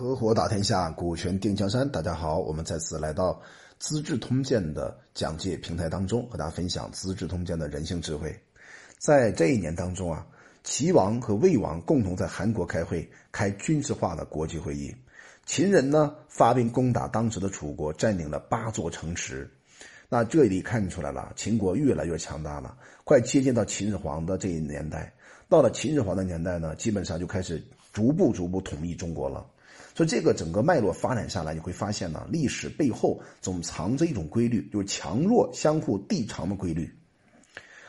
合伙打天下，股权定江山。大家好，我们再次来到《资治通鉴》的讲解平台当中，和大家分享《资治通鉴》的人性智慧。在这一年当中啊，齐王和魏王共同在韩国开会，开军事化的国际会议。秦人呢发兵攻打当时的楚国，占领了八座城池。那这里看出来了，秦国越来越强大了，快接近到秦始皇的这一年代。到了秦始皇的年代呢，基本上就开始逐步逐步统一中国了。所以这个整个脉络发展下来，你会发现呢，历史背后总藏着一种规律，就是强弱相互递长的规律。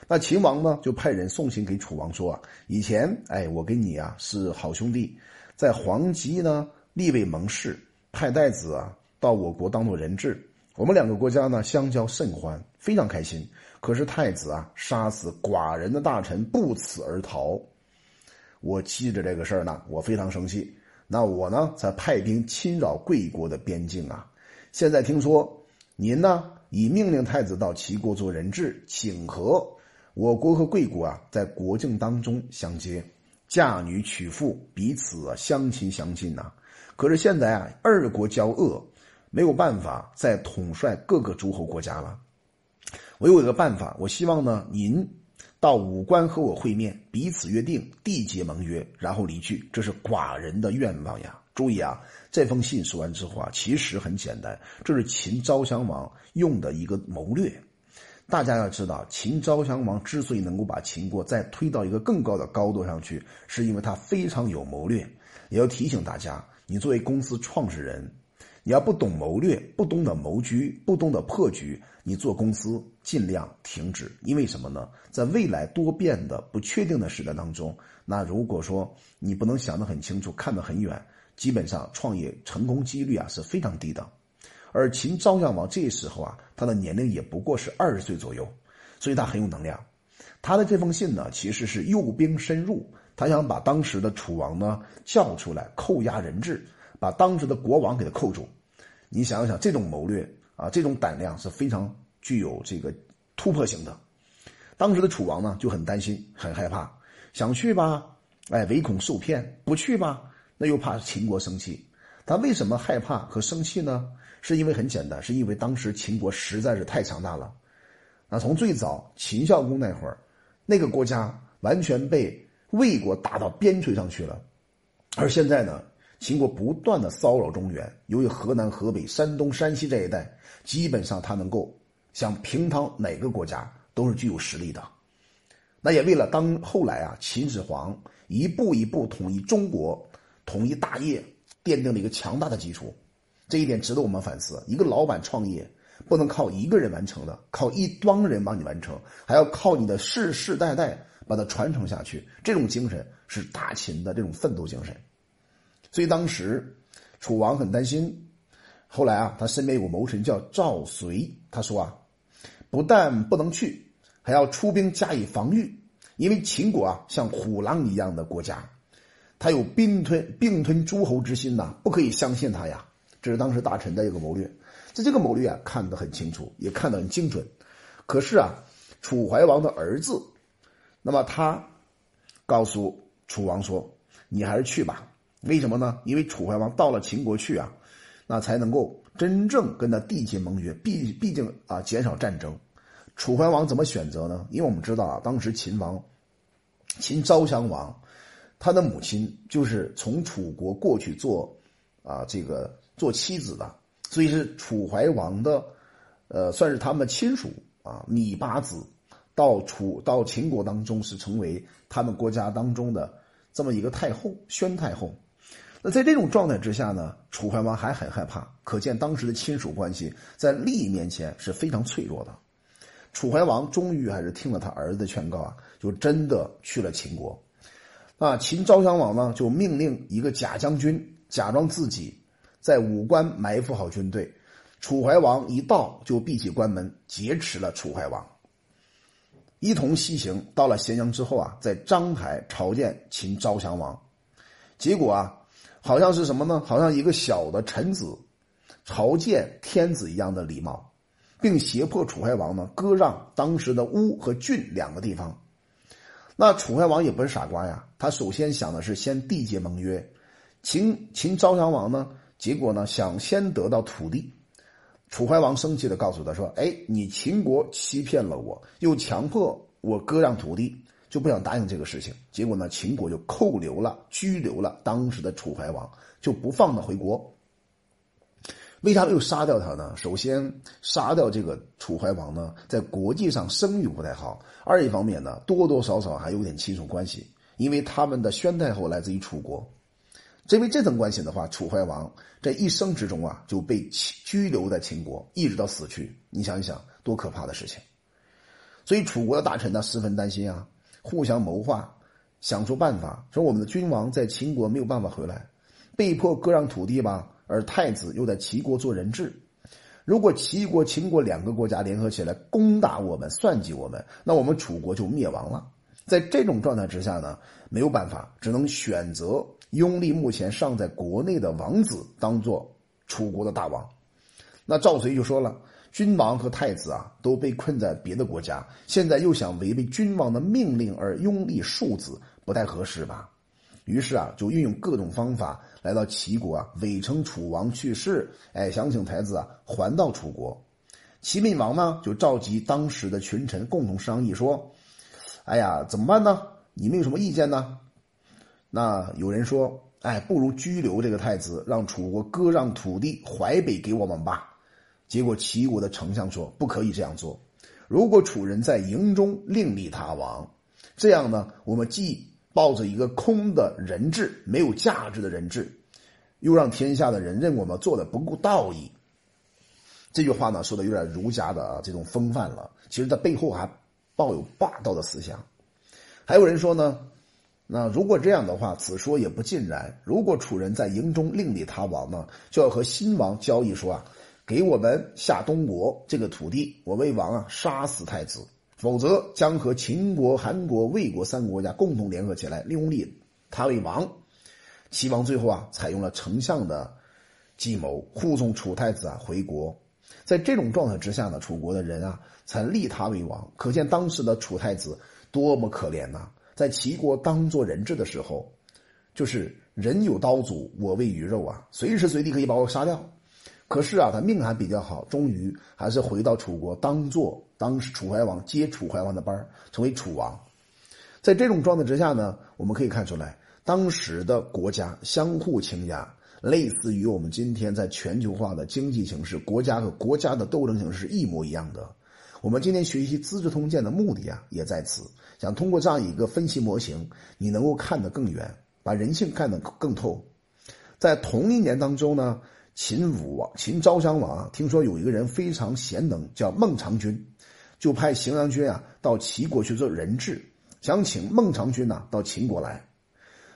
那秦王呢，就派人送信给楚王说啊，以前哎，我跟你啊是好兄弟，在黄棘呢立为盟誓，派太子啊到我国当做人质，我们两个国家呢相交甚欢，非常开心。可是太子啊杀死寡人的大臣，不辞而逃，我记着这个事儿呢，我非常生气。那我呢，才派兵侵扰贵国的边境啊！现在听说您呢，已命令太子到齐国做人质，请和我国和贵国啊，在国境当中相接，嫁女娶妇，彼此相亲相近呐。可是现在啊，二国交恶，没有办法再统帅各个诸侯国家了。我有一个办法，我希望呢，您。到武关和我会面，彼此约定缔结盟约，然后离去。这是寡人的愿望呀！注意啊，这封信说完之后啊，其实很简单，这是秦昭襄王用的一个谋略。大家要知道，秦昭襄王之所以能够把秦国再推到一个更高的高度上去，是因为他非常有谋略。也要提醒大家，你作为公司创始人。你要不懂谋略，不懂得谋局，不懂得破局，你做公司尽量停止。因为什么呢？在未来多变的、不确定的时代当中，那如果说你不能想得很清楚、看得很远，基本上创业成功几率啊是非常低的。而秦昭襄王这时候啊，他的年龄也不过是二十岁左右，所以他很有能量。他的这封信呢，其实是诱兵深入，他想把当时的楚王呢叫出来扣押人质。把当时的国王给他扣住，你想想，这种谋略啊，这种胆量是非常具有这个突破性的。当时的楚王呢就很担心，很害怕，想去吧，哎，唯恐受骗；不去吧，那又怕秦国生气。他为什么害怕和生气呢？是因为很简单，是因为当时秦国实在是太强大了。那从最早秦孝公那会儿，那个国家完全被魏国打到边陲上去了，而现在呢？秦国不断的骚扰中原，由于河南、河北、山东、山西这一带，基本上他能够想平躺哪个国家都是具有实力的。那也为了当后来啊，秦始皇一步一步统一中国、统一大业奠定了一个强大的基础。这一点值得我们反思。一个老板创业不能靠一个人完成的，靠一帮人帮你完成，还要靠你的世世代代把它传承下去。这种精神是大秦的这种奋斗精神。所以当时，楚王很担心。后来啊，他身边有个谋臣叫赵随，他说啊，不但不能去，还要出兵加以防御。因为秦国啊，像虎狼一样的国家，他有并吞并吞诸侯之心呐，不可以相信他呀。这是当时大臣的一个谋略。在这个谋略啊，看得很清楚，也看得很精准。可是啊，楚怀王的儿子，那么他告诉楚王说：“你还是去吧。”为什么呢？因为楚怀王到了秦国去啊，那才能够真正跟他缔结盟约。毕毕竟啊，减少战争。楚怀王怎么选择呢？因为我们知道啊，当时秦王秦昭襄王，他的母亲就是从楚国过去做啊这个做妻子的，所以是楚怀王的，呃，算是他们亲属啊。芈八子到楚到秦国当中是成为他们国家当中的这么一个太后，宣太后。那在这种状态之下呢，楚怀王还很害怕，可见当时的亲属关系在利益面前是非常脆弱的。楚怀王终于还是听了他儿子的劝告啊，就真的去了秦国。啊，秦昭襄王呢就命令一个假将军假装自己在武关埋伏好军队，楚怀王一到就闭起关门劫持了楚怀王，一同西行到了咸阳之后啊，在章台朝见秦昭襄王，结果啊。好像是什么呢？好像一个小的臣子朝见天子一样的礼貌，并胁迫楚怀王呢割让当时的乌和郡两个地方。那楚怀王也不是傻瓜呀，他首先想的是先缔结盟约，秦秦昭襄王呢，结果呢想先得到土地，楚怀王生气的告诉他说：“哎，你秦国欺骗了我，又强迫我割让土地，就不想答应这个事情。结果呢，秦国就扣留了、拘留了当时的楚怀王，就不放他回国。为啥又杀掉他呢？首先，杀掉这个楚怀王呢，在国际上声誉不太好；二一方面呢，多多少少还有点亲属关系。”因为他们的宣太后来自于楚国，因为这层关系的话，楚怀王这一生之中啊就被拘留在秦国，一直到死去。你想一想，多可怕的事情！所以楚国的大臣呢十分担心啊，互相谋划，想出办法，说我们的君王在秦国没有办法回来，被迫割让土地吧，而太子又在齐国做人质。如果齐国、秦国两个国家联合起来攻打我们、算计我们，那我们楚国就灭亡了。在这种状态之下呢，没有办法，只能选择拥立目前尚在国内的王子当做楚国的大王。那赵随就说了：“君王和太子啊，都被困在别的国家，现在又想违背君王的命令而拥立庶子，不太合适吧？”于是啊，就运用各种方法来到齐国啊，伪称楚王去世，哎，想请太子啊还到楚国。齐闵王呢，就召集当时的群臣共同商议说。哎呀，怎么办呢？你们有什么意见呢？那有人说：“哎，不如拘留这个太子，让楚国割让土地淮北给我们吧。”结果齐国的丞相说：“不可以这样做。如果楚人在营中另立他王，这样呢，我们既抱着一个空的人质、没有价值的人质，又让天下的人认我们做的不够道义。”这句话呢，说的有点儒家的这种风范了。其实，在背后还。抱有霸道的思想，还有人说呢，那如果这样的话，此说也不尽然。如果楚人在营中另立他王呢，就要和新王交易说啊，给我们下东国这个土地，我为王啊杀死太子，否则将和秦国、韩国、魏国三个国家共同联合起来，拥立他为王。齐王最后啊，采用了丞相的计谋，护送楚太子啊回国。在这种状态之下呢，楚国的人啊才立他为王。可见当时的楚太子多么可怜呐！在齐国当做人质的时候，就是人有刀俎，我为鱼肉啊，随时随地可以把我杀掉。可是啊，他命还比较好，终于还是回到楚国，当做当时楚怀王接楚怀王的班成为楚王。在这种状态之下呢，我们可以看出来，当时的国家相互倾轧。类似于我们今天在全球化的经济形势，国家和国家的斗争形势是一模一样的。我们今天学习《资治通鉴》的目的啊，也在此，想通过这样一个分析模型，你能够看得更远，把人性看得更透。在同一年当中呢，秦武王、秦昭襄王啊，听说有一个人非常贤能，叫孟尝君，就派荥阳君啊到齐国去做人质，想请孟尝君呐到秦国来。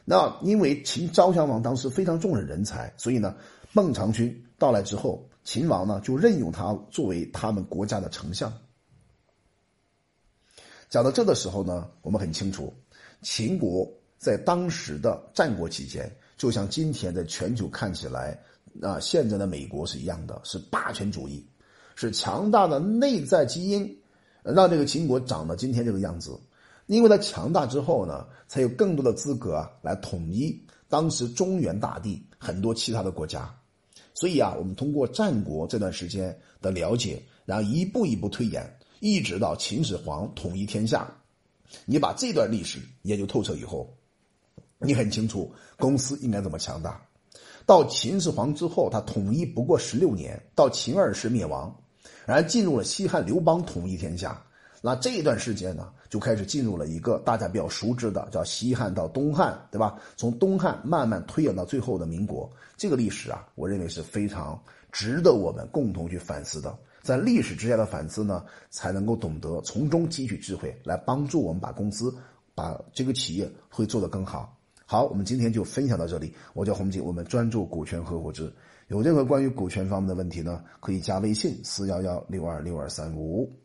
那因为秦昭襄王当时非常重视人才，所以呢，孟尝君到来之后，秦王呢就任用他作为他们国家的丞相。讲到这的时候呢，我们很清楚，秦国在当时的战国期间，就像今天在全球看起来啊，现在的美国是一样的，是霸权主义，是强大的内在基因，让这个秦国长到今天这个样子。因为它强大之后呢，才有更多的资格来统一当时中原大地很多其他的国家，所以啊，我们通过战国这段时间的了解，然后一步一步推演，一直到秦始皇统一天下，你把这段历史研究透彻以后，你很清楚公司应该怎么强大。到秦始皇之后，他统一不过十六年，到秦二世灭亡，然后进入了西汉刘邦统一天下。那这一段时间呢，就开始进入了一个大家比较熟知的，叫西汉到东汉，对吧？从东汉慢慢推演到最后的民国，这个历史啊，我认为是非常值得我们共同去反思的。在历史之下的反思呢，才能够懂得从中汲取智慧，来帮助我们把公司、把这个企业会做得更好。好，我们今天就分享到这里。我叫洪锦，我们专注股权合伙制。有任何关于股权方面的问题呢，可以加微信四幺幺六二六二三五五。